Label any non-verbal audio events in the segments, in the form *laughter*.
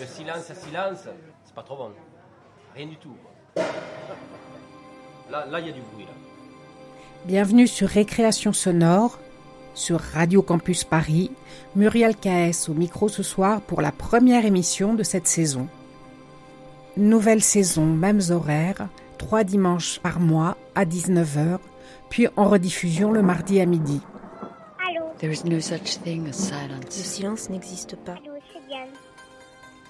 Le silence à silence, c'est pas trop bon. Rien du tout. Là, là, il y a du bruit. Là. Bienvenue sur Récréation Sonore, sur Radio Campus Paris. Muriel KS au micro ce soir pour la première émission de cette saison. Nouvelle saison, mêmes horaires, trois dimanches par mois à 19h, puis en rediffusion le mardi à midi. There is no such thing as Le silence. silence n'existe pas.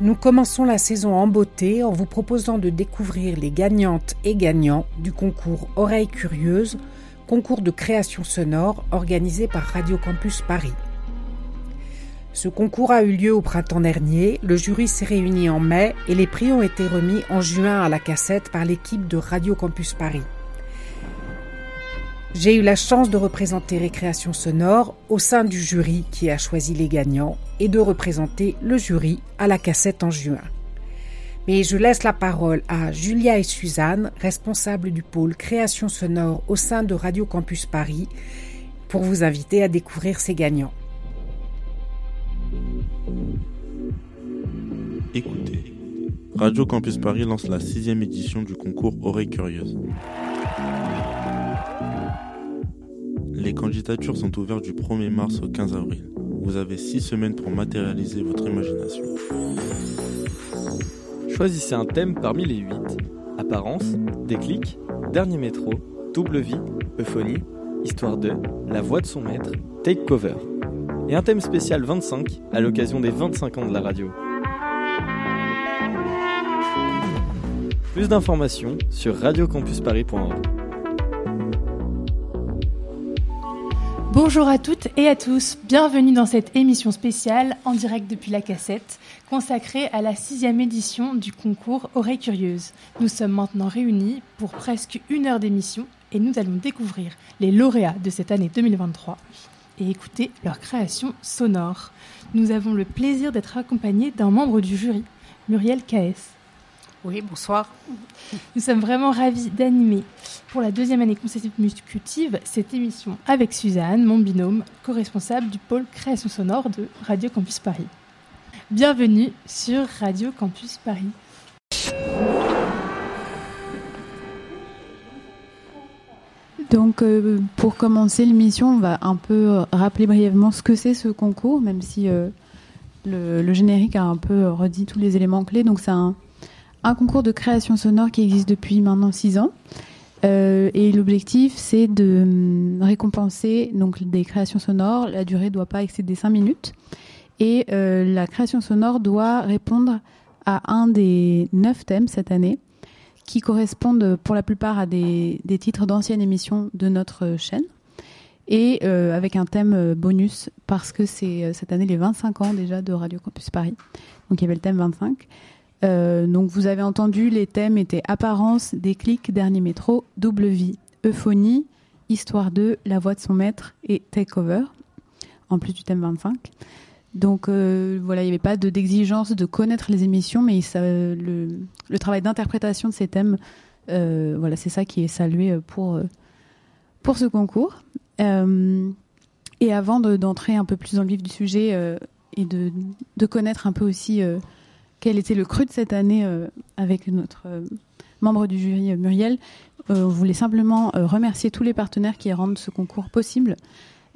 Nous commençons la saison en beauté en vous proposant de découvrir les gagnantes et gagnants du concours Oreilles Curieuses, concours de création sonore organisé par Radio Campus Paris. Ce concours a eu lieu au printemps dernier, le jury s'est réuni en mai et les prix ont été remis en juin à la cassette par l'équipe de Radio Campus Paris. J'ai eu la chance de représenter Récréation Sonore au sein du jury qui a choisi les gagnants et de représenter le jury à la cassette en juin. Mais je laisse la parole à Julia et Suzanne, responsables du pôle création sonore au sein de Radio Campus Paris, pour vous inviter à découvrir ces gagnants. Écoutez, Radio Campus Paris lance la sixième édition du concours Oreilles Curieuses. Les candidatures sont ouvertes du 1er mars au 15 avril. Vous avez six semaines pour matérialiser votre imagination. Choisissez un thème parmi les 8. Apparence, déclic, dernier métro, double vie, euphonie, histoire de, la voix de son maître, take cover. Et un thème spécial 25 à l'occasion des 25 ans de la radio. Plus d'informations sur radiocampusparis.org. Bonjour à toutes et à tous, bienvenue dans cette émission spéciale en direct depuis la cassette consacrée à la sixième édition du concours Oreilles Curieuses. Nous sommes maintenant réunis pour presque une heure d'émission et nous allons découvrir les lauréats de cette année 2023 et écouter leur création sonore. Nous avons le plaisir d'être accompagnés d'un membre du jury, Muriel KS. Oui, bonsoir. Nous sommes vraiment ravis d'animer pour la deuxième année consécutive cette émission avec Suzanne, mon binôme, co-responsable du pôle création sonore de Radio Campus Paris. Bienvenue sur Radio Campus Paris. Donc, euh, pour commencer l'émission, on va un peu euh, rappeler brièvement ce que c'est ce concours, même si euh, le, le générique a un peu redit tous les éléments clés. Donc, c'est un, un concours de création sonore qui existe depuis maintenant six ans. Euh, et l'objectif, c'est de hum, récompenser donc, des créations sonores. La durée ne doit pas excéder cinq minutes. Et euh, la création sonore doit répondre à un des neuf thèmes cette année qui correspondent pour la plupart à des, titres d'anciennes émissions de notre chaîne et euh, avec un thème euh, bonus parce que c'est euh, cette année les 25 ans déjà de Radio Campus Paris. Donc il y avait le thème 25. Euh, donc vous avez entendu, les thèmes étaient apparence, déclic, dernier métro, double vie, euphonie, histoire 2, la voix de son maître et takeover, en plus du thème 25. Donc euh, voilà, il n'y avait pas de- d'exigence de connaître les émissions, mais le, travail d'interprétation de ces thèmes, euh, voilà, c'est ça qui est salué pour, pour ce concours. Et avant de- d'entrer un peu plus dans le vif du sujet et de, connaître un peu aussi quel était le cru de cette année euh, avec notre euh, membre du jury euh, Muriel, on voulait simplement remercier tous les partenaires qui rendent ce concours possible.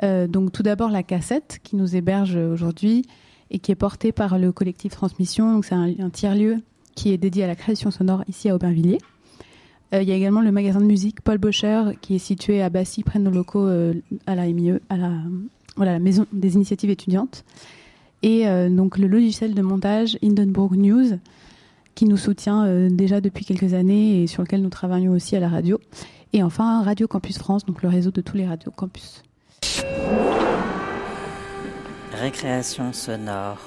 Donc tout d'abord la cassette qui nous héberge aujourd'hui et qui est portée par le collectif Transmission. Donc c'est un, tiers-lieu qui est dédié à la création sonore ici à Aubervilliers. Il y a également le magasin de musique Paul Bocher qui est situé à Bassy près de nos locaux à la MIE, à la, voilà, la maison des initiatives étudiantes. Et euh, donc le logiciel de montage Hindenburg News qui nous soutient euh, déjà depuis quelques années et sur lequel nous travaillons aussi à la radio. Et enfin Radio Campus France, donc le réseau de tous les radios campus. Récréation sonore.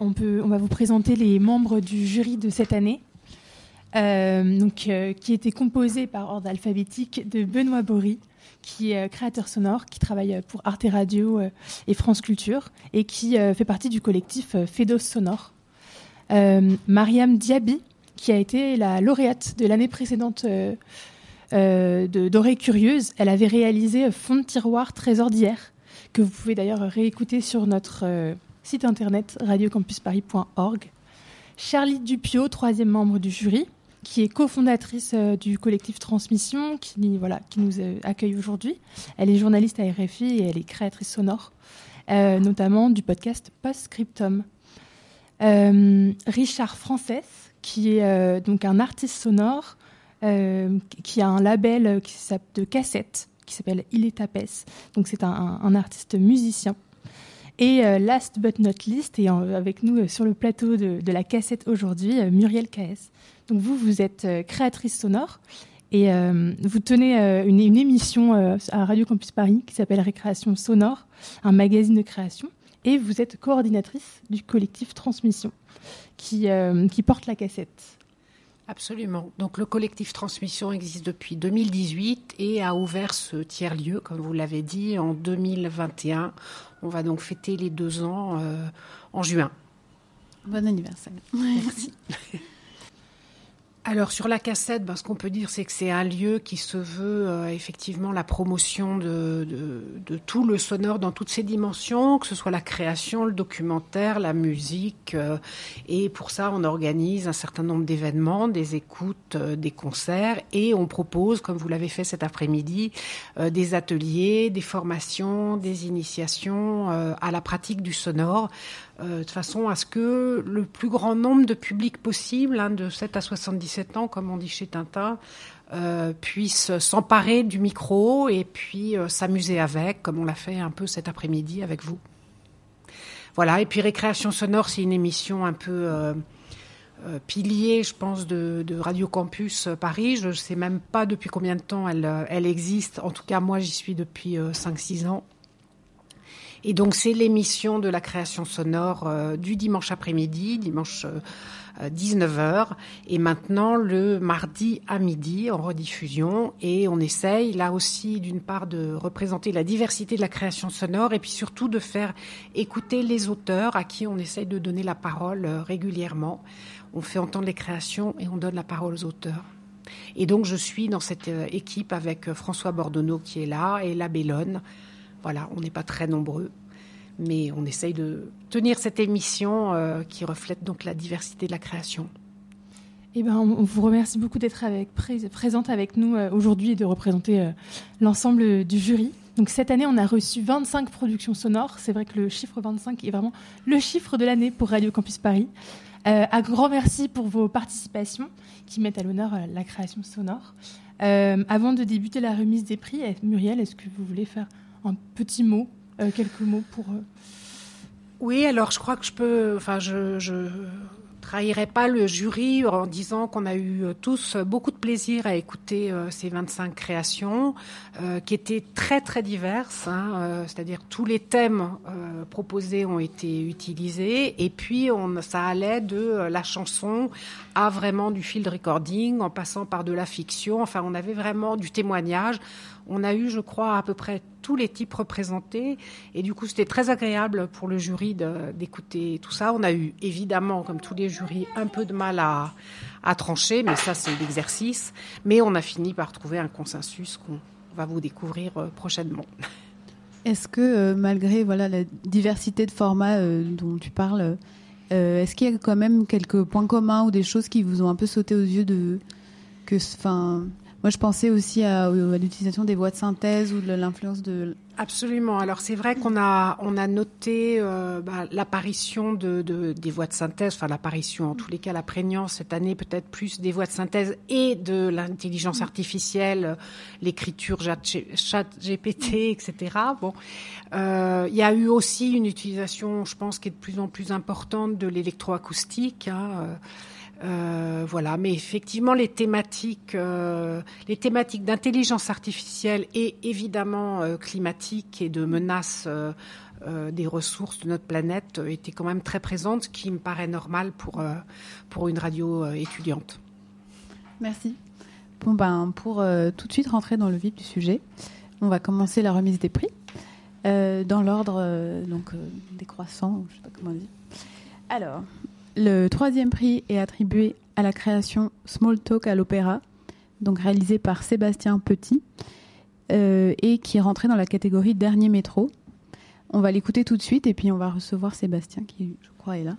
on, peut, on va vous présenter les membres du jury de cette année, euh, donc, euh, qui était composé par ordre alphabétique de Benoît Bory, qui est créateur sonore, qui travaille pour Arte Radio et France Culture, et qui fait partie du collectif Fedos Sonore. Mariam Diaby, qui a été la lauréate de l'année précédente euh, d'Oreilles Curieuses. Elle avait réalisé Fond de tiroir Trésor d'hier, que vous pouvez d'ailleurs réécouter sur notre site internet radiocampusparis.org. Charlie Dupio, troisième membre du jury, qui est cofondatrice euh, du collectif Transmission, qui, nous euh, accueille aujourd'hui. Elle est journaliste à RFI et elle est créatrice sonore, euh, notamment du podcast Postscriptum. Richard Frances, qui est donc un artiste sonore, qui a un label de cassette qui s'appelle Il est tapès. Donc c'est un artiste musicien et euh, last but not least, et avec nous euh, sur le plateau de, la cassette aujourd'hui, euh, Muriel KS. Donc vous, vous êtes créatrice sonore et vous tenez une, émission à Radio Campus Paris qui s'appelle Récréation sonore, un magazine de création. Et vous êtes coordinatrice du collectif Transmission qui, qui porte la cassette. Absolument. Donc le collectif Transmission existe depuis 2018 et a ouvert ce tiers-lieu, comme vous l'avez dit, en 2021. On va donc fêter les deux ans euh, en juin. Bon anniversaire. Merci. *laughs* Alors sur la cassette, ben, ce qu'on peut dire, c'est que c'est un lieu qui se veut euh, effectivement la promotion de, tout le sonore dans toutes ses dimensions, que ce soit la création, le documentaire, la musique. Euh, et pour ça, on organise un certain nombre d'événements, des écoutes, euh, des concerts, et on propose, comme vous l'avez fait cet après-midi, des ateliers, des formations, des initiations à la pratique du sonore euh, de façon à ce que le plus grand nombre de publics possible, hein, de 7 à 77 ans, comme on dit chez Tintin, euh, puisse s'emparer du micro et puis euh, s'amuser avec, comme on l'a fait un peu cet après-midi avec vous. Voilà, et puis Récréation Sonore, c'est une émission un peu pilier, je pense, de, Radio Campus Paris. Je ne sais même pas depuis combien de temps elle existe. En tout cas, moi, j'y suis depuis 5-6 ans. Et donc c'est l'émission de la création sonore euh, du dimanche après-midi, dimanche 19h, euh, et maintenant le mardi à midi en rediffusion. Et on essaye là aussi d'une part de représenter la diversité de la création sonore et puis surtout de faire écouter les auteurs à qui on essaye de donner la parole euh, régulièrement. On fait entendre les créations et on donne la parole aux auteurs. Et donc je suis dans cette équipe avec François Bordonneau qui est là et La Bellone. Voilà, on n'est pas très nombreux, mais on essaye de tenir cette émission euh, qui reflète donc la diversité de la création. Eh ben, on vous remercie beaucoup d'être présente avec nous euh, aujourd'hui et de représenter euh, l'ensemble du jury. Donc cette année, on a reçu 25 productions sonores. C'est vrai que le chiffre 25 est vraiment le chiffre de l'année pour Radio Campus Paris. un grand merci pour vos participations qui mettent à l'honneur la création sonore. avant de débuter la remise des prix, Muriel, est-ce que vous voulez faire un petit mot, euh, quelques mots pour. Euh, oui, alors je crois que je peux. Enfin, je, je trahirai pas le jury en disant qu'on a eu euh, tous beaucoup de plaisir à écouter ces 25 créations qui étaient très très diverses, hein, c'est-à-dire tous les thèmes proposés ont été utilisés et puis on, ça allait de la chanson à vraiment du field recording en passant par de la fiction, enfin on avait vraiment du témoignage on a eu, je crois, à peu près tous les types représentés. Et du coup, c'était très agréable pour le jury d'écouter tout ça. On a eu, évidemment, comme tous les jurys, un peu de mal à, trancher, mais ça, c'est l'exercice. Mais on a fini par trouver un consensus qu'on va vous découvrir euh, prochainement. Est-ce que, euh, malgré voilà, la diversité de formats euh, dont tu parles, est-ce qu'il y a quand même quelques points communs ou des choses qui vous ont un peu sauté aux yeux de que, enfin, moi, je pensais aussi à, l'utilisation des voix de synthèse ou de l'influence de. Absolument. Alors, c'est vrai qu'on a, on a noté euh, bah, l'apparition de, des voix de synthèse, enfin, l'apparition, en tous les cas, la prégnance cette année, peut-être plus des voix de synthèse et de l'intelligence artificielle, l'écriture chat GPT, etc. Bon. Euh, il y a eu aussi une utilisation, je pense, qui est de plus en plus importante de l'électroacoustique. Hein, euh, euh, voilà, mais effectivement, les thématiques, euh, les thématiques d'intelligence artificielle et évidemment euh, climatique et de menaces des ressources de notre planète était quand même très présente, ce qui me paraît normal pour, pour une radio étudiante. Merci. Bon ben pour tout de suite rentrer dans le vif du sujet, on va commencer la remise des prix dans l'ordre donc décroissant, je sais pas comment dire. Alors, le troisième prix est attribué à la création Small Talk à l'Opéra, donc réalisé par Sébastien Petit, euh, et qui est rentré dans la catégorie Dernier métro. On va l'écouter tout de suite et puis on va recevoir Sébastien qui, je crois, est là.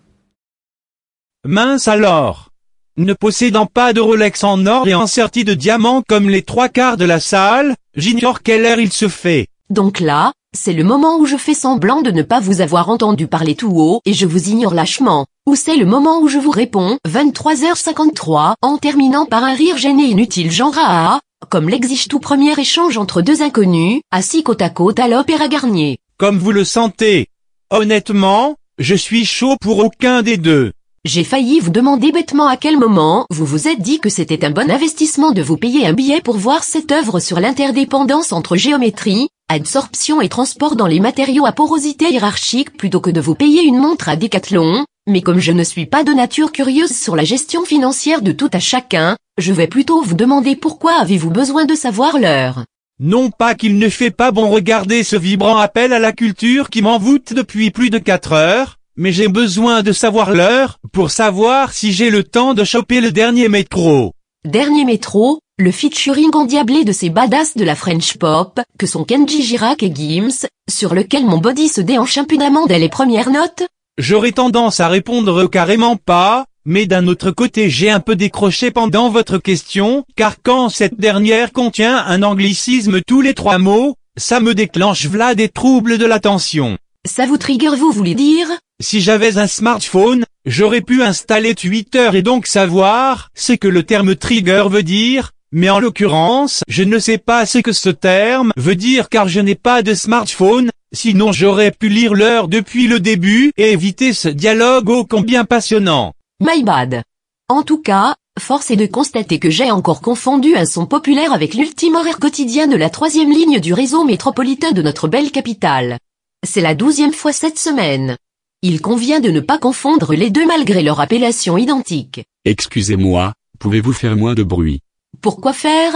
Mince alors Ne possédant pas de Rolex en or et en serti de diamants comme les trois quarts de la salle, j'ignore quelle heure il se fait. Donc là, c'est le moment où je fais semblant de ne pas vous avoir entendu parler tout haut et je vous ignore lâchement. Ou c'est le moment où je vous réponds? 23h53 en terminant par un rire gêné inutile genre à comme l'exige tout premier échange entre deux inconnus, assis côte à côte à l'Opéra Garnier. Comme vous le sentez. Honnêtement, je suis chaud pour aucun des deux. J'ai failli vous demander bêtement à quel moment vous vous êtes dit que c'était un bon investissement de vous payer un billet pour voir cette œuvre sur l'interdépendance entre géométrie, absorption et transport dans les matériaux à porosité hiérarchique plutôt que de vous payer une montre à décathlon, mais comme je ne suis pas de nature curieuse sur la gestion financière de tout à chacun, je vais plutôt vous demander pourquoi avez-vous besoin de savoir l'heure. Non pas qu'il ne fait pas bon regarder ce vibrant appel à la culture qui m'envoûte depuis plus de quatre heures, mais j'ai besoin de savoir l'heure, pour savoir si j'ai le temps de choper le dernier métro. Dernier métro, le featuring endiablé de ces badass de la French pop, que sont Kenji Girac et Gims, sur lequel mon body se déhanche impudemment dès les premières notes J'aurais tendance à répondre carrément pas, mais d'un autre côté j'ai un peu décroché pendant votre question, car quand cette dernière contient un anglicisme tous les trois mots, ça me déclenche v'là des troubles de l'attention. Ça vous trigger vous voulez dire? Si j'avais un smartphone, j'aurais pu installer Twitter et donc savoir ce que le terme trigger veut dire, mais en l'occurrence, je ne sais pas ce que ce terme veut dire car je n'ai pas de smartphone, sinon j'aurais pu lire l'heure depuis le début et éviter ce dialogue ô combien passionnant. My bad. En tout cas, force est de constater que j'ai encore confondu un son populaire avec l'ultime horaire quotidien de la troisième ligne du réseau métropolitain de notre belle capitale. C'est la douzième fois cette semaine. Il convient de ne pas confondre les deux malgré leur appellation identique. Excusez-moi, pouvez-vous faire moins de bruit? Pourquoi faire?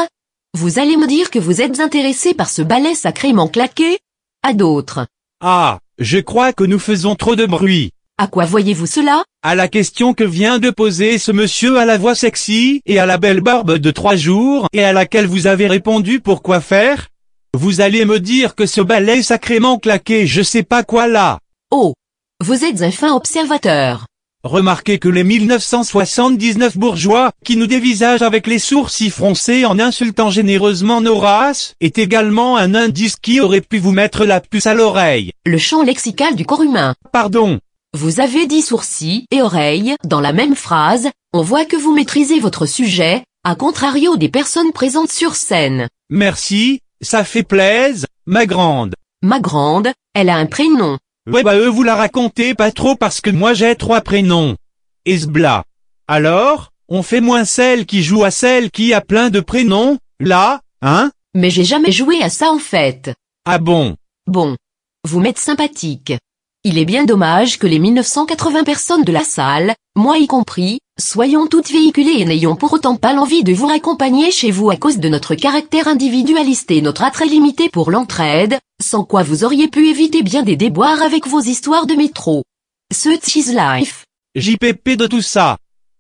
Vous allez me dire que vous êtes intéressé par ce ballet sacrément claqué À d'autres. Ah, je crois que nous faisons trop de bruit. À quoi voyez-vous cela? À la question que vient de poser ce monsieur à la voix sexy et à la belle barbe de trois jours et à laquelle vous avez répondu pourquoi faire? Vous allez me dire que ce ballet sacrément claqué je sais pas quoi là. Oh Vous êtes un fin observateur. Remarquez que les 1979 bourgeois, qui nous dévisagent avec les sourcils froncés en insultant généreusement nos races, est également un indice qui aurait pu vous mettre la puce à l'oreille. Le champ lexical du corps humain. Pardon. Vous avez dit sourcils et oreilles dans la même phrase, on voit que vous maîtrisez votre sujet, à contrario des personnes présentes sur scène. Merci, ça fait plaise, ma grande. Ma grande, elle a un prénom. Ouais bah eux vous la racontez pas trop parce que moi j'ai trois prénoms. Esbla. Alors, on fait moins celle qui joue à celle qui a plein de prénoms, là, hein? Mais j'ai jamais joué à ça en fait. Ah bon? Bon. Vous m'êtes sympathique. Il est bien dommage que les 1980 personnes de la salle, moi y compris, soyons toutes véhiculées et n'ayons pour autant pas l'envie de vous accompagner chez vous à cause de notre caractère individualiste et notre attrait limité pour l'entraide, sans quoi vous auriez pu éviter bien des déboires avec vos histoires de métro. Ce cheese life. JPP de tout ça.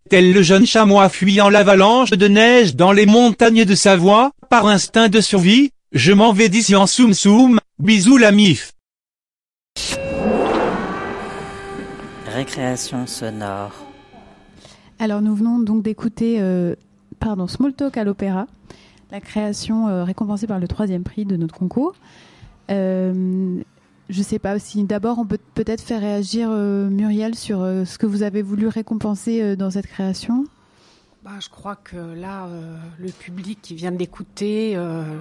Tel le jeune chamois fuyant l'avalanche de neige dans les montagnes de Savoie, par instinct de survie, je m'en vais d'ici en soum soum, bisous la mif. Récréation sonore. Alors nous venons donc d'écouter euh, pardon, Small Talk à l'Opéra, la création euh, récompensée par le troisième prix de notre concours. Euh, je ne sais pas si d'abord on peut peut-être faire réagir Muriel sur ce que vous avez voulu récompenser dans cette création. Bah, je crois que là, euh, le public qui vient d'écouter euh,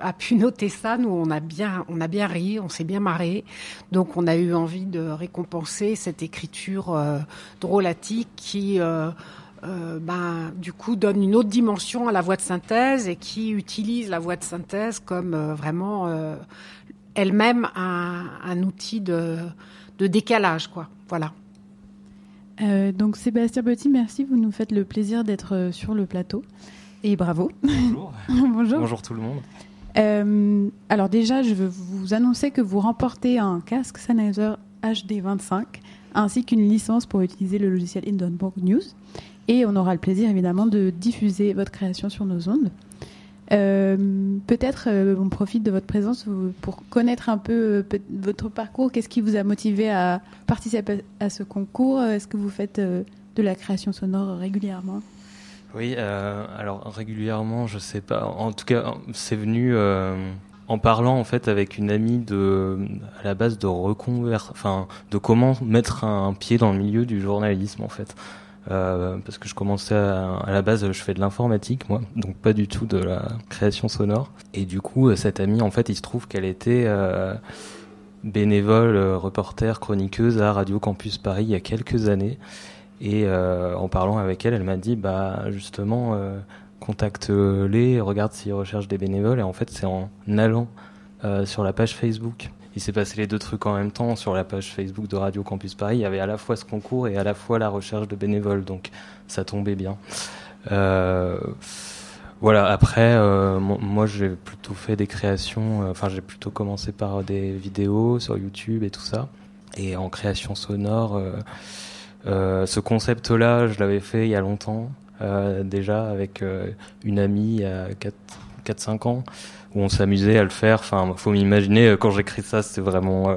a pu noter ça. Nous, on a bien, on a bien ri, on s'est bien marré. Donc, on a eu envie de récompenser cette écriture euh, drôlatique qui, ben, du coup, donne une autre dimension à la voix de synthèse et qui utilise la voix de synthèse comme vraiment elle-même un, un, outil de, de, décalage, quoi. Voilà. Euh, donc Sébastien Petit, merci. Vous nous faites le plaisir d'être sur le plateau. Et bravo. Bonjour. *laughs* Bonjour. Bonjour tout le monde. Euh, alors déjà, je veux vous annoncer que vous remportez un casque Sennheiser HD25 ainsi qu'une licence pour utiliser le logiciel Hindenburg News. Et on aura le plaisir évidemment de diffuser votre création sur nos ondes. Euh, Peut-être euh, on profite de votre présence pour connaître un peu euh, votre parcours. Qu'est-ce qui vous a motivé à participer à ce concours? Est-ce que vous faites euh, de la création sonore régulièrement? Oui, alors régulièrement, je sais pas. En tout cas, c'est venu en parlant en fait avec une amie de à la base de reconvert, enfin de comment mettre un pied dans le milieu du journalisme en fait. Euh, parce que je commençais à, la base, je fais de l'informatique moi, donc pas du tout de la création sonore. Et du coup, cette amie, en fait, il se trouve qu'elle était euh, bénévole, euh, reporter, chroniqueuse à Radio Campus Paris il y a quelques années. Et euh, en parlant avec elle, elle m'a dit, bah justement, euh, contacte-les, regarde s'ils recherchent des bénévoles. Et en fait, c'est en allant euh, sur la page Facebook. Il s'est passé les deux trucs en même temps sur la page Facebook de Radio Campus Paris. Il y avait à la fois ce concours et à la fois la recherche de bénévoles, donc ça tombait bien. Euh, voilà. Après, euh, moi, j'ai plutôt fait des créations. Enfin, j'ai plutôt commencé par des vidéos sur YouTube et tout ça. Et en création sonore, euh, ce concept-là, je l'avais fait il y a longtemps. Euh, déjà avec euh, une amie il y a 4-5 ans où on s'amusait à le faire. Enfin, faut m'imaginer quand j'écris ça, c'est vraiment. Euh,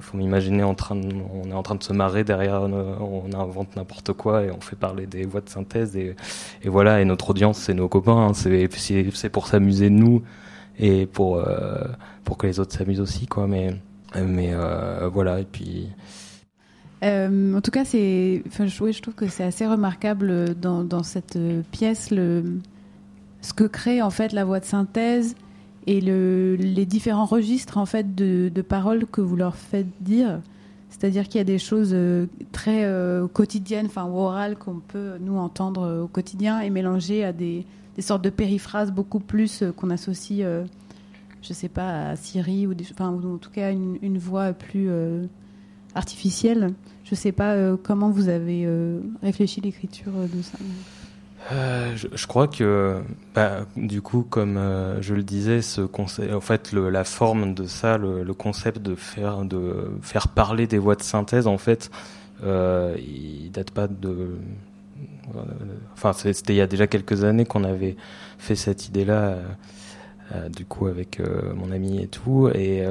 faut m'imaginer en train, on est en train de se marrer derrière, on invente n'importe quoi et on fait parler des voix de synthèse et, voilà. Et notre audience, c'est nos copains. Hein, c'est c'est pour s'amuser nous et pour pour que les autres s'amusent aussi, quoi. Mais mais voilà. Et puis. Euh, en tout cas, c'est, enfin, je trouve que c'est assez remarquable dans, dans cette pièce le, ce que crée en fait la voix de synthèse et le, les différents registres en fait de, de, paroles que vous leur faites dire. C'est-à-dire qu'il y a des choses très euh, quotidiennes, enfin orales qu'on peut nous entendre au quotidien et mélanger à des, sortes de périphrases beaucoup plus euh, qu'on associe, euh, je sais pas, à Siri ou, en tout cas une, une voix plus artificielle. Je ne sais pas euh, comment vous avez euh, réfléchi l'écriture de ça. Euh, je, je, crois que, bah, du coup, comme euh, je le disais, ce concept, en fait, le, la forme de ça, le, le, concept de faire de faire parler des voix de synthèse, en fait, euh, il date pas de. Enfin, c'était il y a déjà quelques années qu'on avait fait cette idée-là, du coup, avec mon ami et tout, et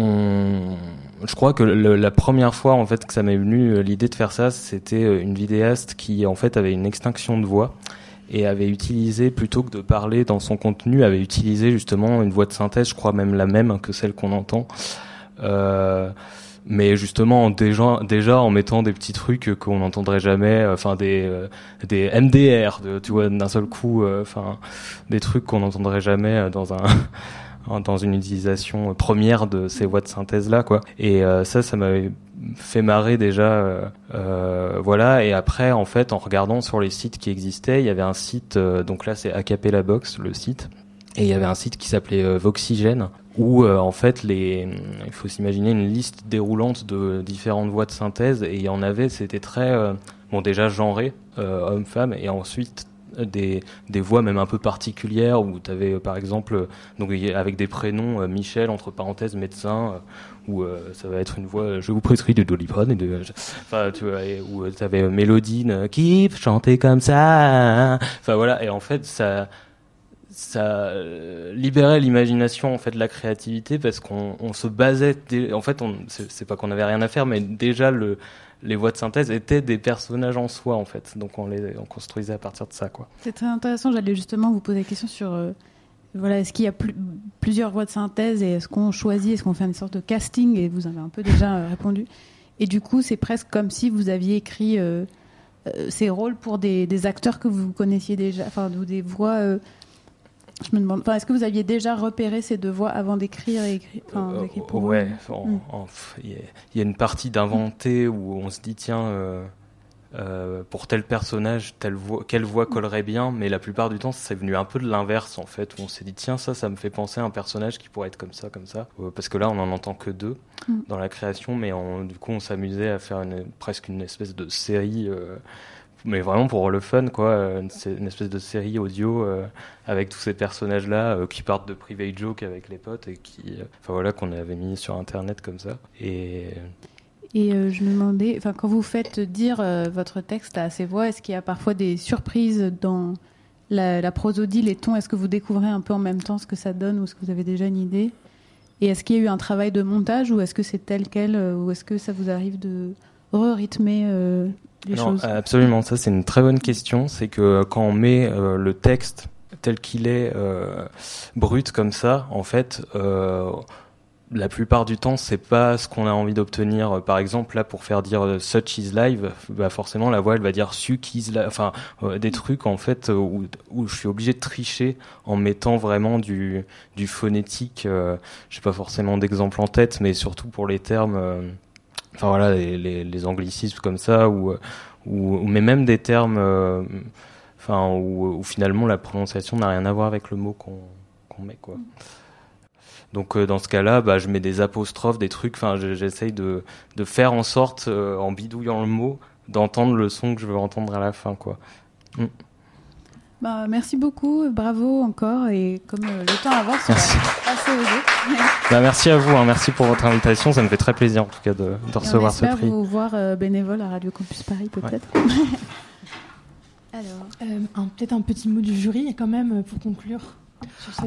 je crois que la première fois en fait que ça m'est venu l'idée de faire ça, c'était une vidéaste qui en fait avait une extinction de voix et avait utilisé plutôt que de parler dans son contenu, avait utilisé justement une voix de synthèse, je crois même la même que celle qu'on entend. Euh, mais justement déjà déjà en mettant des petits trucs qu'on n'entendrait jamais enfin des euh, des MDR tu vois d'un seul coup enfin euh, des trucs qu'on n'entendrait jamais dans un dans une utilisation première de ces voix de synthèse là quoi. Et euh, ça ça m'avait fait marrer déjà euh, euh, voilà. Et après en fait en regardant sur les sites qui existaient il y avait un site euh, donc là c'est Acapella Box le site. Et il y avait un site qui s'appelait euh, Voxygène où en fait les il faut s'imaginer une liste déroulante de différentes voix de synthèse. Et il y en avait c'était très bon déjà genré homme femme et ensuite des, des voix même un peu particulières où tu avais par exemple donc avec des prénoms Michel entre parenthèses médecin où euh, ça va être une voix je vous prescris de Doliprane et de enfin tu vois où tu avais Mélodine qui chantait comme ça enfin voilà et en fait ça ça libérait l'imagination en fait la créativité parce qu'on on se basait en fait c'est pas qu'on avait rien à faire mais déjà le les voix de synthèse étaient des personnages en soi en fait. Donc on les on construisait à partir de ça quoi. C'est très intéressant. J'allais justement vous poser la question sur euh, voilà est-ce qu'il y a plus, plusieurs voix de synthèse et est-ce qu'on choisit est-ce qu'on fait une sorte de casting? Et vous avez un peu déjà euh, répondu. Et du coup c'est presque comme si vous aviez écrit euh, ces rôles pour des, des, acteurs que vous connaissiez déjà enfin ou des voix je me demande, est-ce que vous aviez déjà repéré ces deux voix avant d'écrire et écrire, euh, pour Ouais, il mm. y, y, a une partie d'inventer où on se dit tiens, euh, euh, pour tel personnage, telle voix, quelle voix collerait bien, mais la plupart du temps, c'est venu un peu de l'inverse en fait, où on s'est dit tiens ça, ça me fait penser à un personnage qui pourrait être comme ça, comme ça, parce que là on en entend que deux Mm. dans la création, mais on- du coup on s'amusait à faire une, presque une espèce de série, mais vraiment pour le fun quoi, euh, une, une espèce de série audio euh, avec tous ces personnages là qui partent de private joke avec les potes et qui, euh, enfin voilà qu'on avait mis sur internet comme ça. Et Et euh, je me demandais, enfin, quand vous faites dire euh, votre texte à ces voix, est-ce qu'il y a parfois des surprises dans la, la prosodie, les tons? Est-ce que vous découvrez un peu en même temps ce que ça donne ou est-ce que vous avez déjà une idée? Et est-ce qu'il y a eu un travail de montage ou est-ce que c'est tel quel euh, ou est-ce que ça vous arrive de re-rythmer euh, les Non, choses absolument, ça c'est une très bonne question. C'est que quand on met euh, le texte tel qu'il est euh, brut comme ça, en fait, euh, la plupart du temps, c'est pas ce qu'on a envie d'obtenir. Par exemple, là, pour faire dire euh, such is live, bah forcément, la voix, elle va dire such is live. Enfin, euh, des trucs en fait euh, où, où je suis obligé de tricher en mettant vraiment du, du phonétique. Euh, J'ai pas forcément d'exemple en tête, mais surtout pour les termes. euh, enfin voilà les, anglicismes comme ça ou, ou mais même des termes euh, enfin où, où finalement la prononciation n'a rien à voir avec le mot qu'on qu'on met quoi donc euh, dans ce cas-là bah je mets des apostrophes des trucs enfin je- j'essaye de de faire en sorte euh, en bidouillant le mot d'entendre le son que je veux entendre à la fin quoi Mm. Bah, merci beaucoup, bravo encore et comme euh, le temps avance, on va Merci. passer aux autres. *laughs* Bah, merci à vous hein, merci pour votre invitation ça me fait très plaisir en tout cas de, on recevoir ce espère prix vous voir euh, bénévole à Radio Campus Paris peut-être. *laughs* Alors, Euh, peut-être un petit mot du jury quand même pour conclure.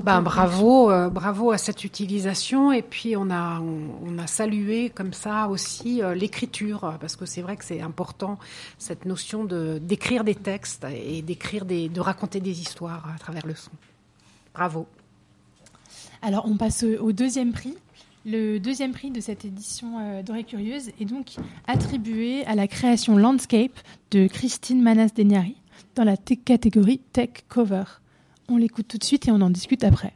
Ben, bravo, euh, bravo à cette utilisation. Et puis on a, on, on a salué comme ça aussi euh, l'écriture, parce que c'est vrai que c'est important cette notion de d'écrire des textes et d'écrire des, de raconter des histoires à travers le son. Bravo. Alors, on passe au, deuxième prix. Le deuxième prix de cette édition euh, Curieuse est donc attribué à la création Landscape de Christine Manas-Deniari dans la catégorie Tech Cover. On l'écoute tout de suite et on en discute après.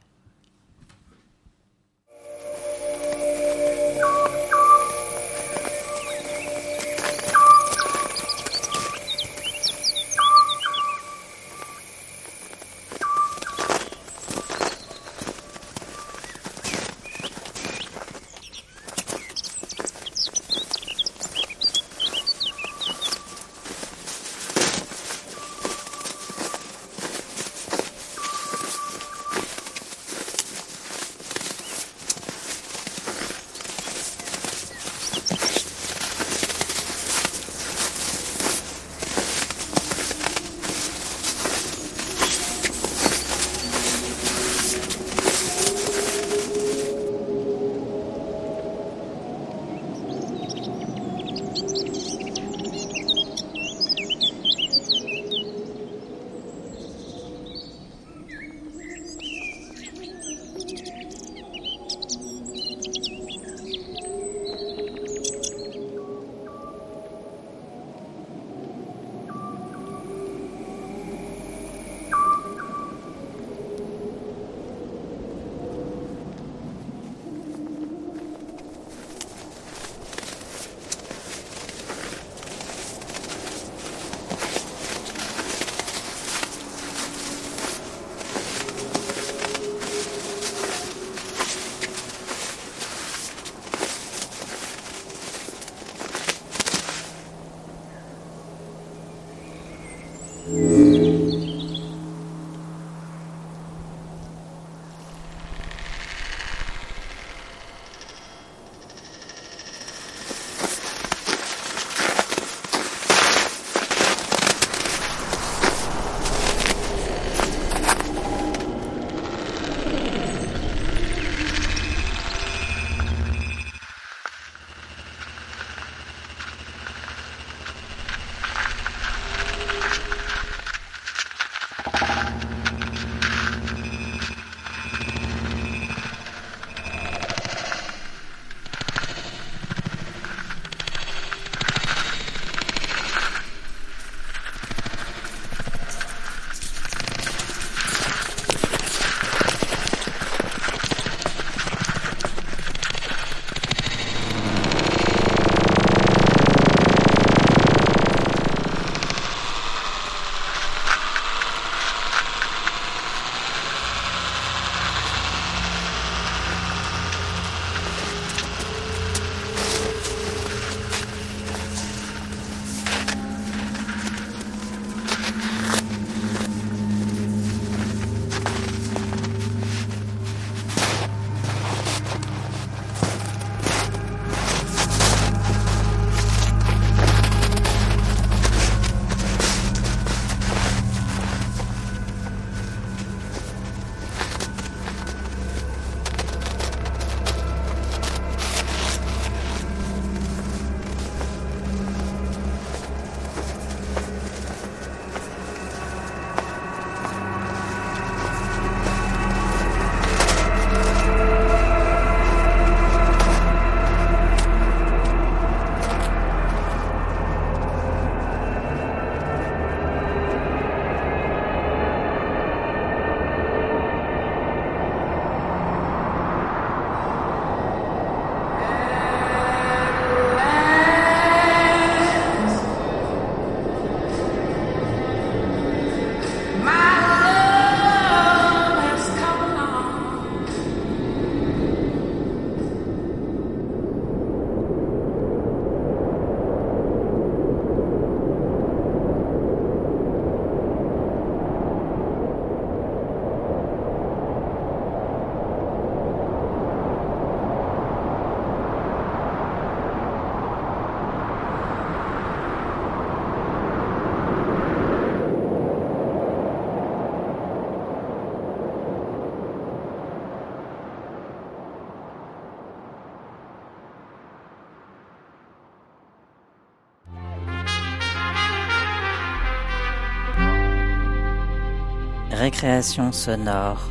Récréation sonore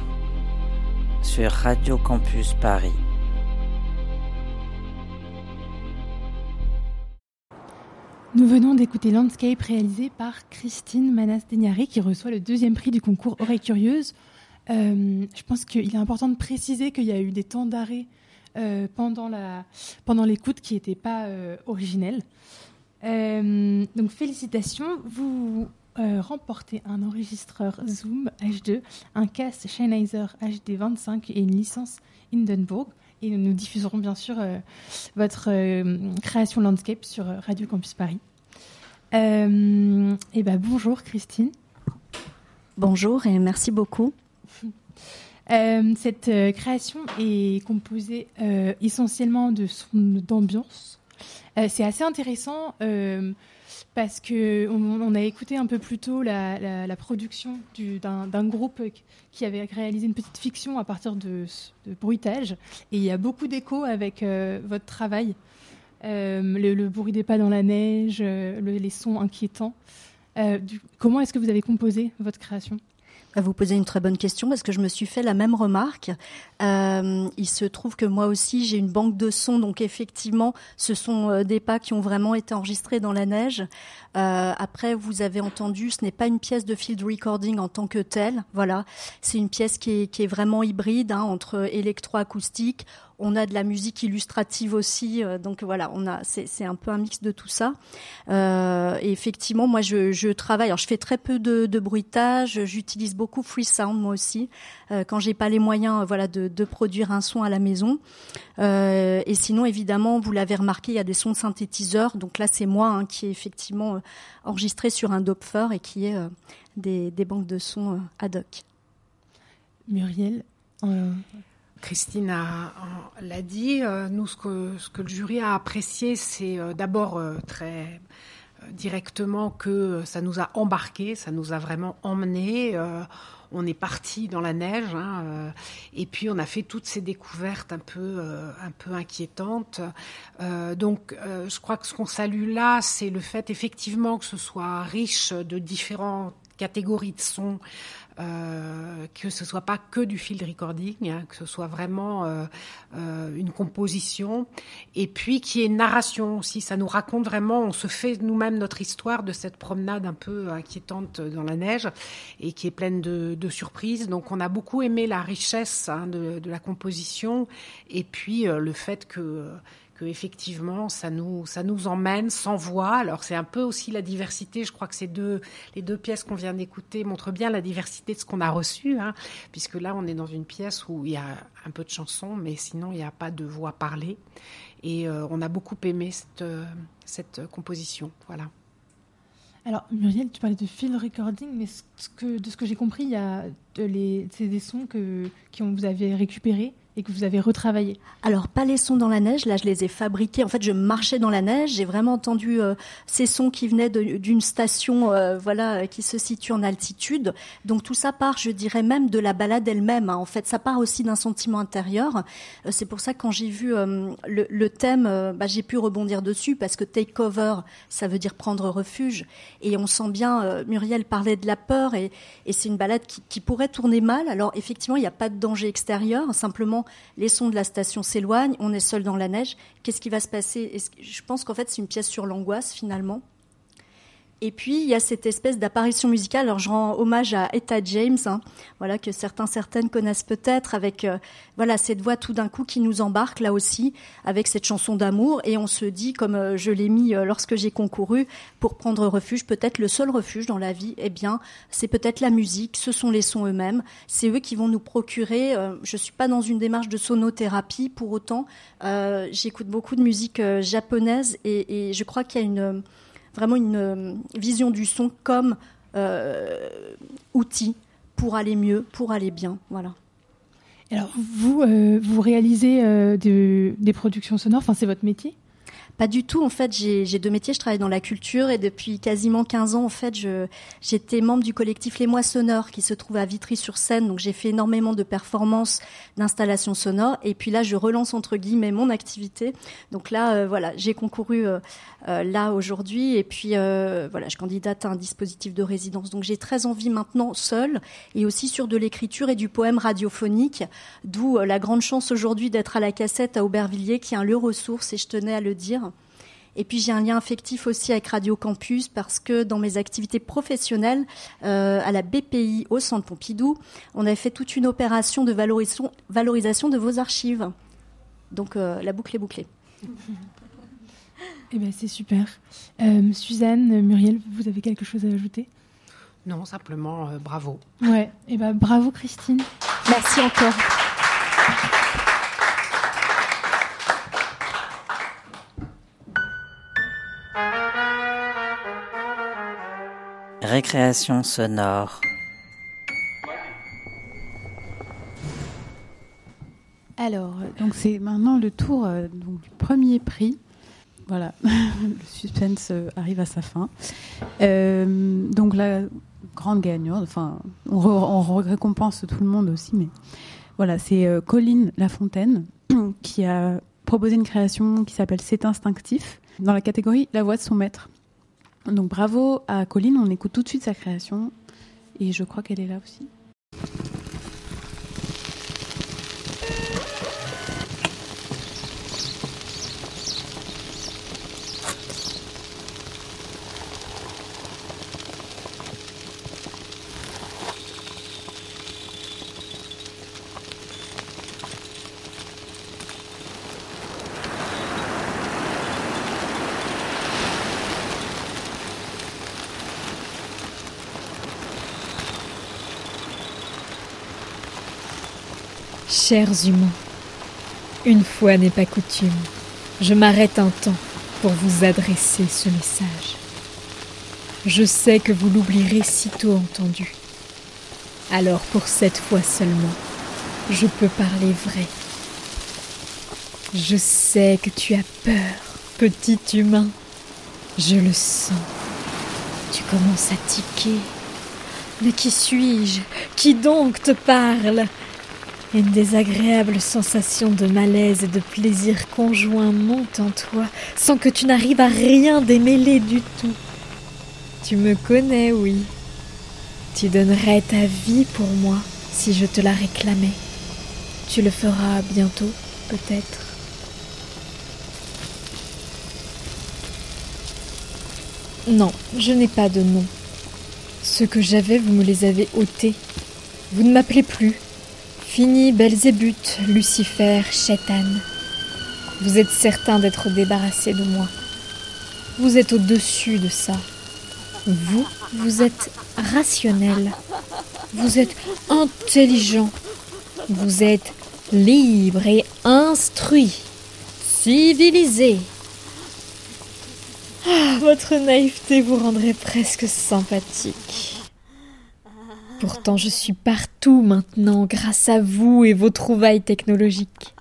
sur Radio Campus Paris. Nous venons d'écouter Landscape réalisé par Christine Manas-Degnari qui reçoit le deuxième prix du concours Oreille Curieuse. Euh, je pense qu'il est important de préciser qu'il y a eu des temps d'arrêt euh, pendant l'écoute qui n'étaient pas euh, originels. Euh, donc félicitations, vous euh, remportez un enregistreur Zoom H2, un casque Sennheiser HD 25 et une licence Hindenburg. Et nous diffuserons bien sûr euh, votre euh, création landscape sur Radio Campus Paris. Euh, et ben bonjour Christine. Bonjour et merci beaucoup. *laughs* Euh, cette euh, création est composée euh, essentiellement de sons d'ambiance. Euh, c'est assez intéressant euh, parce que on, a écouté un peu plus tôt la, production du- d'un groupe qui avait réalisé une petite fiction à partir de, bruitage et il y a beaucoup d'écho avec euh, votre travail. Euh, le, bruit des pas dans la neige, euh, le- les sons inquiétants. Comment est-ce que vous avez composé votre création? Vous posez une très bonne question parce que je me suis fait la même remarque. Euh, il se trouve que moi aussi j'ai une banque de sons, donc effectivement, ce sont euh, des pas qui ont vraiment été enregistrés dans la neige. Euh, après, vous avez entendu, ce n'est pas une pièce de field recording en tant que telle. Voilà, c'est une pièce qui est, vraiment hybride hein, entre électroacoustique. On a de la musique illustrative aussi, euh, donc voilà, on a, c'est un peu un mix de tout ça. Euh, et effectivement, moi, je, travaille. Alors, je fais très peu de, bruitage. J'utilise beaucoup Freesound moi aussi euh, quand j'ai pas les moyens, euh, voilà, de, produire un son à la maison. Et sinon, évidemment, vous l'avez remarqué, il y a des sons de synthétiseurs. Donc là, c'est moi hein, qui est effectivement enregistré sur un Doppler et qui est des, des banques de sons ad hoc. Muriel Christine l'a dit. euh, nous, ce que, le jury a apprécié, c'est euh, d'abord euh, très directement que ça nous a embarqué, ça nous a vraiment emmené. euh, on est parti dans la neige, hein, et puis on a fait toutes ces découvertes un peu, un peu inquiétantes. Donc, je crois que ce qu'on salue là, c'est le fait effectivement que ce soit riche de différentes catégories de sons, euh, que ce soit pas que du field recording, hein, que ce soit vraiment euh, euh, une composition, et puis qui est narration aussi. Ça nous raconte vraiment, on se fait nous-mêmes notre histoire de cette promenade un peu inquiétante dans la neige et qui est pleine de, de surprises. Donc on a beaucoup aimé la richesse hein, de, de la composition et puis euh, le fait que que effectivement ça nous ça nous emmène sans voix. Alors c'est un peu aussi la diversité. Je crois que ces deux les deux pièces qu'on vient d'écouter montrent bien la diversité de ce qu'on a reçu, hein, puisque là on est dans une pièce où il y a un peu de chansons, mais sinon il n'y a pas de voix parlée. Et euh, on a beaucoup aimé cette euh, cette composition. Voilà. Alors, Muriel, tu parlais de field recording, mais de ce que j'ai compris, il y a de les, c'est des sons que, vous avez récupérés et que vous avez retravaillés. Alors, pas les sons dans la neige, là je les ai fabriqués. En fait, je marchais dans la neige, j'ai vraiment entendu euh, ces sons qui venaient d'une station euh, voilà, euh, qui se situe en altitude. Donc tout ça part, je dirais même, de la balade elle-même. hein. En fait, ça part aussi d'un sentiment intérieur. C'est pour ça que quand j'ai vu le, thème, bah, j'ai pu rebondir dessus parce que take cover, ça veut dire prendre refuge. Et on sent bien, Muriel parlait de la peur et, c'est une balade qui pourrait tourner mal. Alors effectivement, il n'y a pas de danger extérieur, simplement les sons de la station s'éloignent, on est seul dans la neige. Qu'est-ce qui va se passer? Je pense qu'en fait c'est une pièce sur l'angoisse finalement. Et puis il y a cette espèce d'apparition musicale. Alors je rends hommage à Etta James, hein, voilà que certains certaines connaissent peut-être, avec euh, voilà cette voix tout d'un coup qui nous embarque là aussi avec cette chanson d'amour et on se dit comme euh, je l'ai mis euh, lorsque j'ai concouru pour prendre refuge, peut-être le seul refuge dans la vie, eh bien c'est peut-être la musique, ce sont les sons eux-mêmes, c'est eux qui vont nous procurer. je suis pas dans une démarche de sonothérapie pour autant, j'écoute beaucoup de musique japonaise et je crois qu'il y a une vraiment une euh, vision du son comme euh, outil pour aller mieux, pour aller bien. Voilà. Alors, vous, euh, vous réalisez de- des productions sonores, enfin, c'est votre métier? Pas du tout. En fait, j'ai deux métiers. Je travaille dans la culture et depuis quasiment 15 ans, en fait, j'étais membre du collectif Les Moissonneurs qui se trouve à Vitry-sur-Seine. Donc, j'ai fait énormément de performances, d'installations sonores. Et puis là, je relance entre guillemets mon activité. Donc là, euh, voilà, j'ai concouru euh, euh, là aujourd'hui. Et puis, voilà, je candidate à un dispositif de résidence. Donc, j'ai très envie maintenant seule et aussi sur de l'écriture et du poème radiophonique. D'où la grande chance aujourd'hui d'être à la cassette à Aubervilliers, qui est un lieu ressource. Et je tenais à le dire. Et puis j'ai un lien affectif aussi avec Radio Campus parce que dans mes activités professionnelles euh, à la BPI au Centre Pompidou, on a fait toute une opération de valorisation, valorisation de vos archives. Donc euh, la boucle est bouclée. *laughs* Eh ben, c'est super. Euh, Suzanne, Muriel, vous avez quelque chose à ajouter? Non, simplement bravo. Ouais, et eh ben, bravo Christine. Merci encore. Récréation sonore. Alors, donc c'est maintenant le tour euh, du premier prix. Voilà, *laughs* le suspense euh, arrive à sa fin. Euh, donc la grande gagnante, enfin, on, récompense tout le monde aussi, mais voilà, c'est Colline Lafontaine *clears throat* qui a proposé une création qui s'appelle C'est instinctif dans la catégorie La voix de son maître. Donc bravo à Colline, on écoute tout de suite sa création et je crois qu'elle est là aussi. Chers humains, une fois n'est pas coutume, je m'arrête un temps pour vous adresser ce message. Je sais que vous l'oublierez sitôt entendu. Alors pour cette fois seulement, je peux parler vrai. Je sais que tu as peur, petit humain. Je le sens. Tu commences à tiquer. Mais qui suis-je? Qui donc te parle? Une désagréable sensation de malaise et de plaisir conjoint monte en toi sans que tu n'arrives à rien démêler du tout. Tu me connais, oui. Tu donnerais ta vie pour moi si je te la réclamais. Tu le feras bientôt, peut-être. Non, je n'ai pas de nom. Ceux que j'avais, vous me les avez ôtés. Vous ne m'appelez plus, Fini Belzébuth, Lucifer, Chétan. Vous êtes certain d'être débarrassé de moi. Vous êtes au-dessus de ça. Vous, vous êtes rationnel. Vous êtes intelligent. Vous êtes libre et instruit. Civilisé. Ah, votre naïveté vous rendrait presque sympathique. Pourtant, je suis partout maintenant grâce à vous et vos trouvailles technologiques.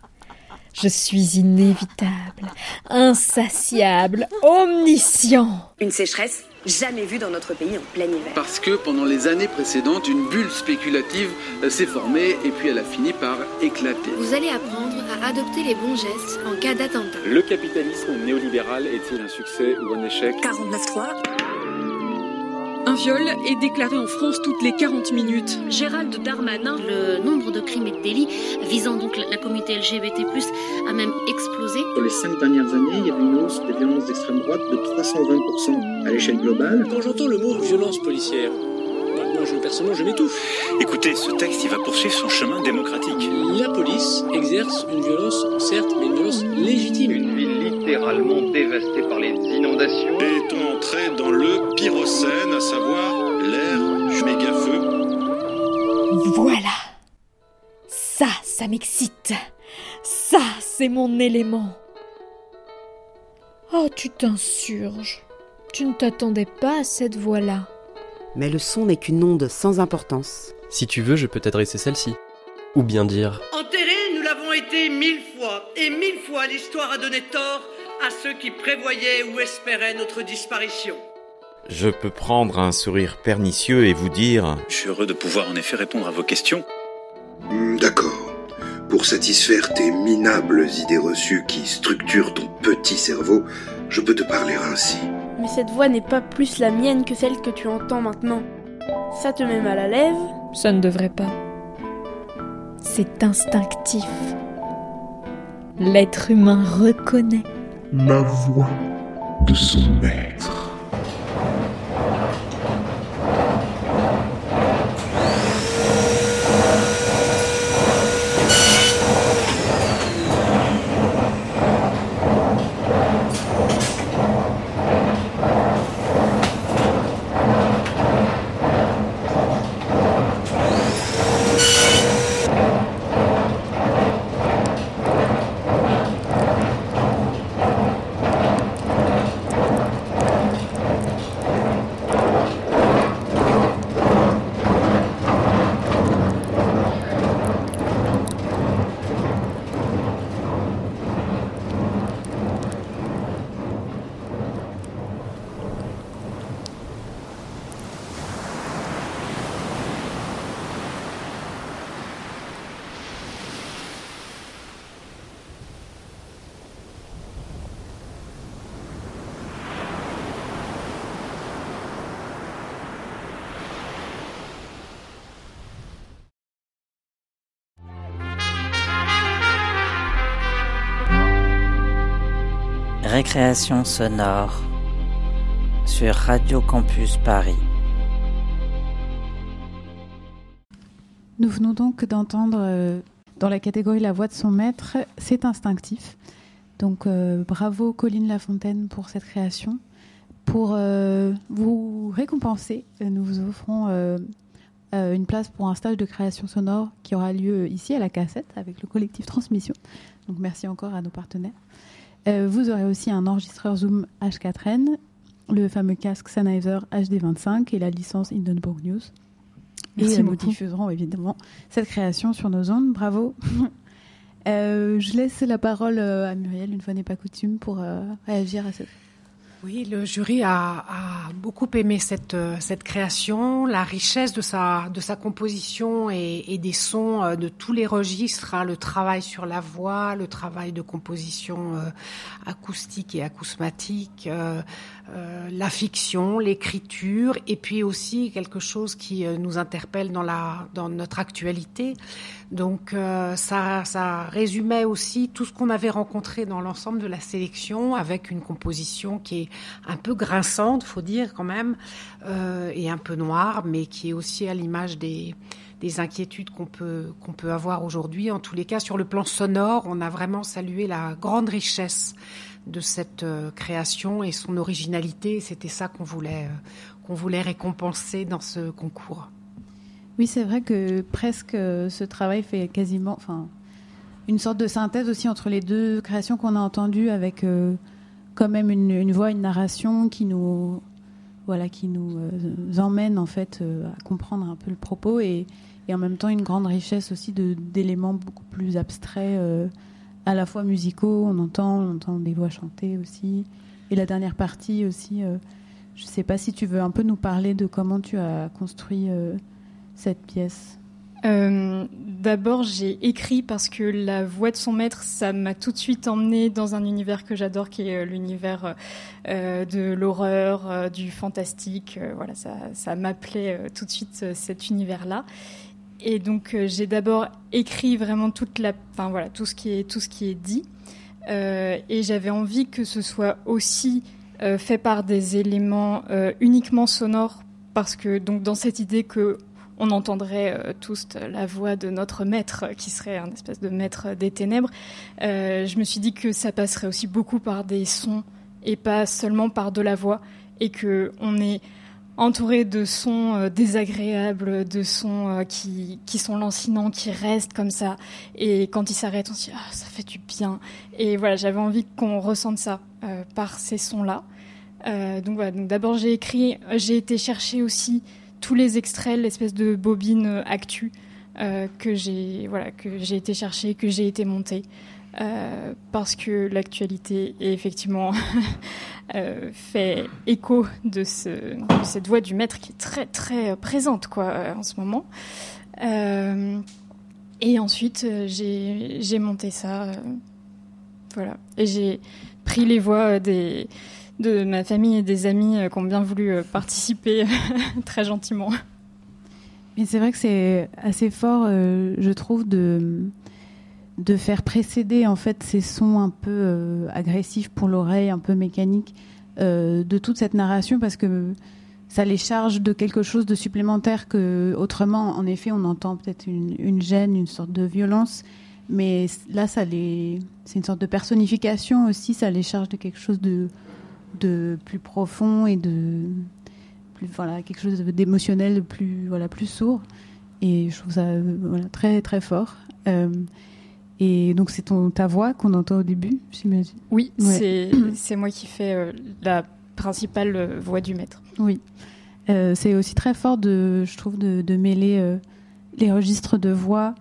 Je suis inévitable, insatiable, omniscient. Une sécheresse jamais vue dans notre pays en plein hiver. Parce que pendant les années précédentes, une bulle spéculative s'est formée et puis elle a fini par éclater. Vous allez apprendre à adopter les bons gestes en cas d'attentat. Le capitalisme néolibéral est-il un succès ou un échec? 49.3 un viol est déclaré en France toutes les 40 minutes. Gérald Darmanin, le nombre de crimes et de délits visant donc la communauté LGBT+, a même explosé. Dans les cinq dernières années, il y a eu une hausse des violences d'extrême droite de 320% à l'échelle globale. Quand j'entends le mot violence policière, moi, je, personnellement, je m'étouffe. Écoutez, ce texte, il va poursuivre son chemin démocratique. La police exerce une violence, certes, mais une violence légitime. Littéralement dévastée par les inondations. Est-on entré dans le pyrocène, à savoir l'ère du méga-feu Voilà Ça, ça m'excite Ça, c'est mon élément Oh, tu t'insurges. Tu ne t'attendais pas à cette voix-là. Mais le son n'est qu'une onde sans importance. Si tu veux, je peux t'adresser celle-ci. Ou bien dire Enterrés, nous l'avons été mille fois, et mille fois l'histoire a donné tort à ceux qui prévoyaient ou espéraient notre disparition. Je peux prendre un sourire pernicieux et vous dire... Je suis heureux de pouvoir en effet répondre à vos questions. Hmm, d'accord. Pour satisfaire tes minables idées reçues qui structurent ton petit cerveau, je peux te parler ainsi. Mais cette voix n'est pas plus la mienne que celle que tu entends maintenant. Ça te met mal à l'aise? Ça ne devrait pas. C'est instinctif. L'être humain reconnaît la voix de son maître. Récréation sonore sur Radio Campus Paris. Nous venons donc d'entendre euh, dans la catégorie La voix de son maître, c'est instinctif. Donc euh, bravo Colline Lafontaine pour cette création. Pour euh, vous récompenser, nous vous offrons une place pour un stage de création sonore qui aura lieu ici à la cassette avec le collectif Transmission. Donc merci encore à nos partenaires. Euh, vous aurez aussi un enregistreur Zoom H4n, le fameux casque Sennheiser HD25 et la licence Hindenburg News. Merci et nous diffuserons évidemment cette création sur nos ondes. Bravo. *laughs* Euh, je laisse la parole euh, à Muriel, une fois n'est pas coutume, pour réagir à cette oui, le jury a, beaucoup aimé cette, euh, cette création, la richesse de sa, de sa composition et, des sons euh, de tous les registres, hein, le travail sur la voix, le travail de composition euh, acoustique et acousmatique, la fiction, l'écriture, et puis aussi quelque chose qui nous interpelle dans, la, dans notre actualité. Donc ça, ça résumait aussi tout ce qu'on avait rencontré dans l'ensemble de la sélection avec une composition qui est un peu grinçante, faut dire quand même, euh, et un peu noire, mais qui est aussi à l'image des, des inquiétudes qu'on peut, qu'on peut avoir aujourd'hui. En tous les cas, sur le plan sonore, on a vraiment salué la grande richesse de cette euh, création et son originalité. C'était ça qu'on voulait, euh, qu'on voulait récompenser dans ce concours. Oui, c'est vrai que presque ce travail fait quasiment, enfin, une sorte de synthèse aussi entre les deux créations qu'on a entendues avec quand même une, voix, une narration qui nous, voilà, qui nous euh, emmène en fait euh, à comprendre un peu le propos et, et en même temps une grande richesse aussi d'éléments beaucoup plus abstraits, euh, à la fois musicaux, on entend, on entend des voix chantées aussi. Et la dernière partie aussi, je ne sais pas si tu veux un peu nous parler de comment tu as construit cette pièce. Euh, d'abord, j'ai écrit parce que la voix de son maître, ça m'a tout de suite emmené dans un univers que j'adore, qui est euh, l'univers euh, de l'horreur, du fantastique. voilà, ça, ça m'appelait tout de suite cet univers-là. Et donc, j'ai d'abord écrit vraiment toute la, enfin voilà, tout ce qui est tout ce qui est dit. et j'avais envie que ce soit aussi fait par des éléments uniquement sonores, parce que donc dans cette idée que on entendrait euh, tous la voix de notre maître, qui serait un espèce de maître des ténèbres. Euh, je me suis dit que ça passerait aussi beaucoup par des sons et pas seulement par de la voix, et que on est entouré de sons euh, désagréables, de sons qui, qui sont lancinants, qui restent comme ça. Et quand ils s'arrêtent, on se dit ah ça fait du bien. Et voilà, j'avais envie qu'on ressente ça par ces sons-là. donc voilà. Donc d'abord j'ai écrit, j'ai été chercher aussi tous les extraits, l'espèce de bobine actu euh, que j'ai voilà que j'ai été chercher, que j'ai été monter. parce que l'actualité est effectivement *laughs* fait écho de, ce, de, cette voix du maître qui est très très présente quoi en ce moment. et ensuite j'ai monté ça, voilà, et j'ai pris les voix de ma famille et des amis qui ont bien voulu participer *laughs* très gentiment. Mais c'est vrai que c'est assez fort, euh, je trouve, de, de faire précéder en fait ces sons un peu euh, agressifs pour l'oreille, un peu mécaniques, euh, de toute cette narration parce que ça les charge de quelque chose de supplémentaire que autrement, en effet, on entend peut-être une, gêne, une sorte de violence, mais là, ça les, c'est une sorte de personnification aussi, ça les charge de quelque chose de, de plus profond et de plus voilà quelque chose d'émotionnel, plus voilà plus sourd. Et je trouve ça voilà, très très fort. Et donc c'est ton ta voix qu'on entend au début, j'imagine? Oui, ouais. *clears throat* c'est moi qui fais euh, la principale euh, voix du maître. Oui, euh, c'est aussi très fort de je trouve de, de mêler euh, les registres de voix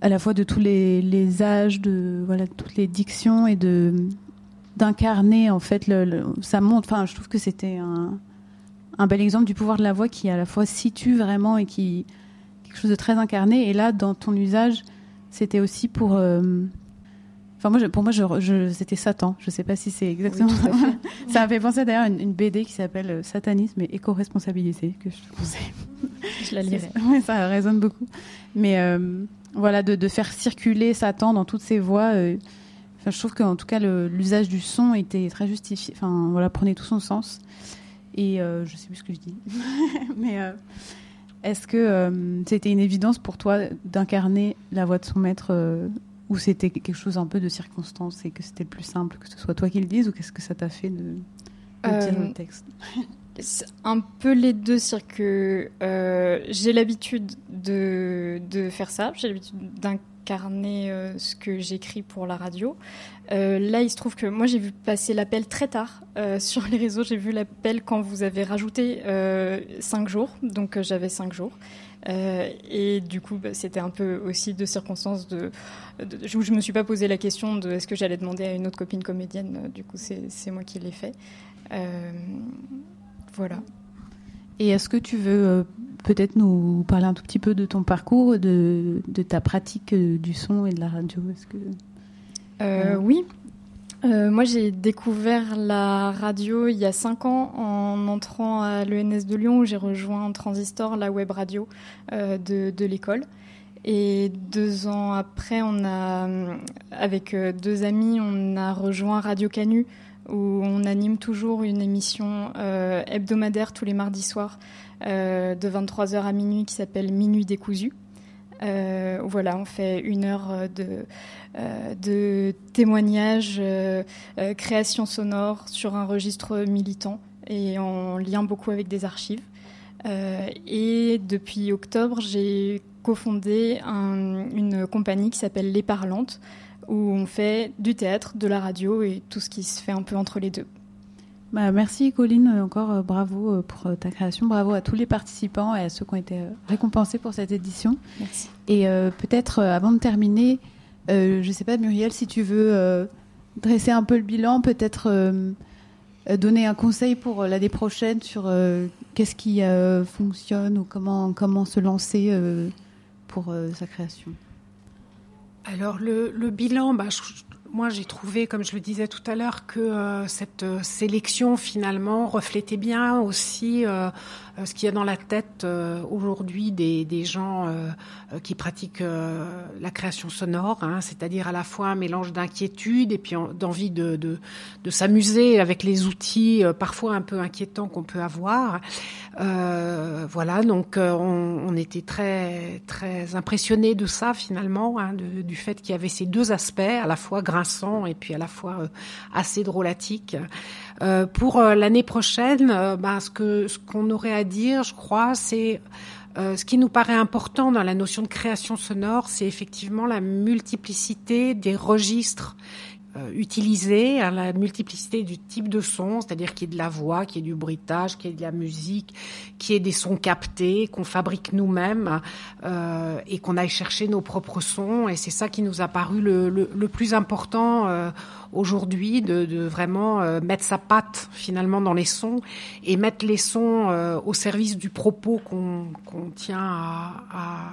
à la fois de tous les, les âges, de voilà toutes les dictions et de d'incarner en fait le, le, ça montre. Enfin, je trouve que c'était un un bel exemple du pouvoir de la voix qui à la fois situe vraiment et qui quelque chose de très incarné. Et là, dans ton usage, c'était aussi pour. Euh... Enfin, moi, pour moi, je, je, c'était Satan. Je ne sais pas si c'est exactement oui, ça. m'a fait penser d'ailleurs à une, une, BD qui s'appelle euh, Satanisme et éco-responsabilité, que je te conseille. *laughs* Je la lirai. Ouais, ça résonne beaucoup. Mais euh, voilà, de, de, faire circuler Satan dans toutes ses. Euh, enfin, je trouve qu'en tout cas, l'usage du son était très justifié. Enfin, voilà, prenait tout son sens. Et je sais plus ce que je dis. *laughs* Mais est-ce que euh, c'était une évidence pour toi d'incarner la voix de son maître ou c'était quelque chose un peu de circonstance et que c'était le plus simple que ce soit toi qui le dise ou qu'est-ce que ça t'a fait de, de dire le texte? un peu les deux, c'est que euh, j'ai l'habitude de, de, faire ça, j'ai l'habitude euh, ce que j'écris pour la radio. Euh, là, il se trouve que moi, j'ai vu passer l'appel très tard *laughs* sur les réseaux. J'ai vu l'appel quand vous avez rajouté 5 jours, donc j'avais 5 jours. et du coup, bah, c'était un peu aussi de circonstances de, de, je ne me suis pas posé la question de est-ce que j'allais demander à une autre copine comédienne. Du coup, c'est moi qui l'ai fait. Voilà. Et est-ce que tu veux euh, peut-être nous parler un tout petit peu de ton parcours, de, ta pratique euh, du son et de la radio? Euh, oui. Moi, j'ai découvert la radio il y a cinq ans en entrant à l'ENS de Lyon où j'ai rejoint Transistor, la web radio de, de l'école. Et deux ans après, on a, avec deux amis, on a rejoint Radio Canu, où on anime toujours une émission euh, hebdomadaire tous les mardis soirs euh, de 23h à minuit qui s'appelle Minuit décousu. Euh, voilà, on fait une heure de, de témoignages, création sonore sur un registre militant et en lien beaucoup avec des archives. et depuis octobre, j'ai cofondé un, une compagnie qui s'appelle Les Parlantes, où on fait du théâtre, de la radio et tout ce qui se fait un peu entre les deux. Bah, merci Colline, encore euh, bravo pour ta création, bravo à tous les participants et à ceux qui ont été récompensés pour cette édition. Merci. Et euh, peut-être euh, avant de terminer, euh, je ne sais pas Muriel si tu veux euh, dresser un peu le bilan, peut-être euh, donner un conseil pour l'année prochaine sur qu'est-ce qui fonctionne ou comment, comment se lancer pour sa création. Alors le, le bilan, bah, moi j'ai trouvé, comme je le disais tout à l'heure, que euh, cette euh, sélection finalement reflétait bien aussi euh, ce qu'il y a dans la tête euh, aujourd'hui des, des, gens euh, qui pratiquent euh, la création sonore, hein, c'est-à-dire à la fois un mélange d'inquiétude et puis d'envie de, de, de s'amuser avec les outils parfois un peu inquiétants qu'on peut avoir. voilà, donc on, on, était très très impressionnés de ça finalement, hein, de, du fait qu'il y avait ces deux aspects, à la fois grinçants et puis à la fois assez drôlatiques. Euh, pour euh, l'année prochaine, euh, ben, ce que ce qu'on aurait à dire, je crois, c'est euh, ce qui nous paraît important dans la notion de création sonore, c'est effectivement la multiplicité des registres euh, utilisé, hein, la multiplicité du type de son, c'est-à-dire qu'il y ait de la voix, qu'il y ait du bruitage, qu'il y ait de la musique, qu'il y ait des sons captés, qu'on fabrique nous-mêmes euh, et qu'on aille chercher nos propres sons. Et c'est ça qui nous a paru le, le, le plus important euh, aujourd'hui, de, vraiment euh, mettre sa patte finalement dans les sons et mettre les sons euh, au service du propos qu'on tient à,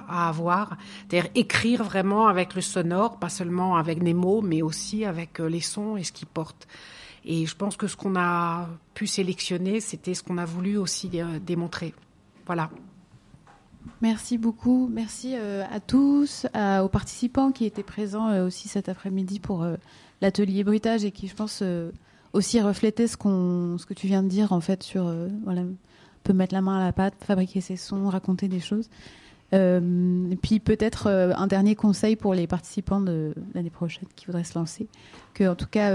à, avoir. C'est-à-dire écrire vraiment avec le sonore, pas seulement avec des mots, mais aussi avec euh, les sons et ce qu'ils portent. Et je pense que ce qu'on a pu sélectionner, c'était ce qu'on a voulu aussi démontrer. Voilà. Merci beaucoup. Merci à tous, aux participants qui étaient présents aussi cet après-midi pour l'atelier bruitage et qui, je pense, aussi reflétaient ce, qu'on, ce que tu viens de dire en fait sur voilà, peut mettre la main à la pâte, fabriquer ses sons, raconter des choses. et puis peut-être un dernier conseil pour les participants de l'année prochaine qui voudraient se lancer, que en tout cas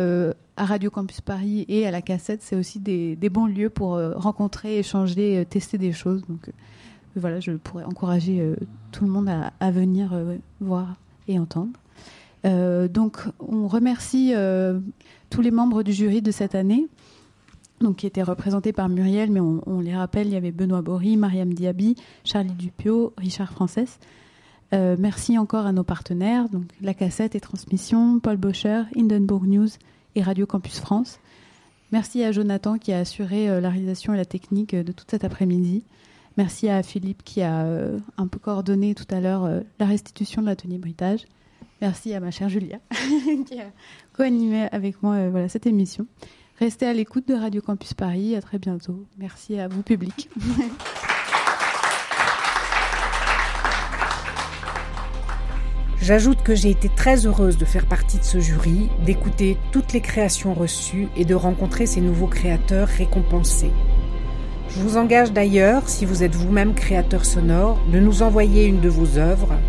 à Radio Campus Paris et à la cassette, c'est aussi des, bons lieux pour rencontrer, échanger, tester des choses. Donc voilà, je pourrais encourager euh, tout le monde à, venir euh, voir et entendre. Euh, donc, on remercie tous les membres du jury de cette année, donc qui étaient représentés par Muriel, mais on, les rappelle, il y avait Benoît Bory, Mariam Diaby, Charlie Dupio, Richard Frances. Euh, merci encore à nos partenaires, donc La Cassette et Transmission, Paul Bocher, Hindenburg News et Radio Campus France. Merci à Jonathan qui a assuré euh, la réalisation et la technique de toute cet après-midi. Merci à Philippe qui a euh, un peu coordonné tout à l'heure euh, la restitution de l'atelier bruitage. Merci à ma chère Julia *laughs* *laughs* qui a co-animé avec moi euh, voilà, cette émission. Restez à l'écoute de Radio Campus Paris. À très bientôt. Merci à vous, public. *laughs* J'ajoute que j'ai été très heureuse de faire partie de ce jury, d'écouter toutes les créations reçues et de rencontrer ces nouveaux créateurs récompensés. Je vous engage d'ailleurs, si vous êtes vous-même créateur sonore, de nous envoyer une de vos œuvres.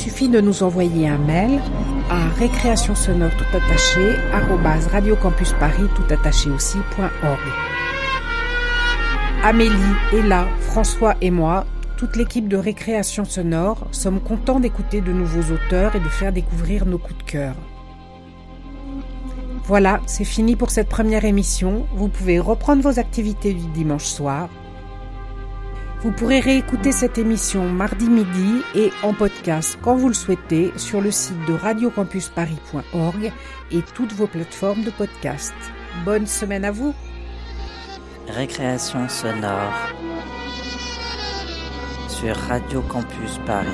Suffit de nous envoyer un mail à récréation sonore tout attaché radiocampusparis tout attaché aussi.org. Amélie, Ella, François et moi, toute l'équipe de Récréation Sonore, sommes contents d'écouter de nouveaux auteurs et de faire découvrir nos coups de cœur. Voilà, c'est fini pour cette première émission. Vous pouvez reprendre vos activités du dimanche soir. Vous pourrez réécouter cette émission mardi midi et en podcast quand vous le souhaitez sur le site de radiocampusparis.org et toutes vos plateformes de podcast. Bonne semaine à vous. Récréation sonore sur Radio Campus Paris.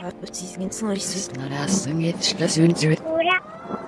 Was ist diesen Zeug? Na, das sind jetzt das Sündschritt. Oder?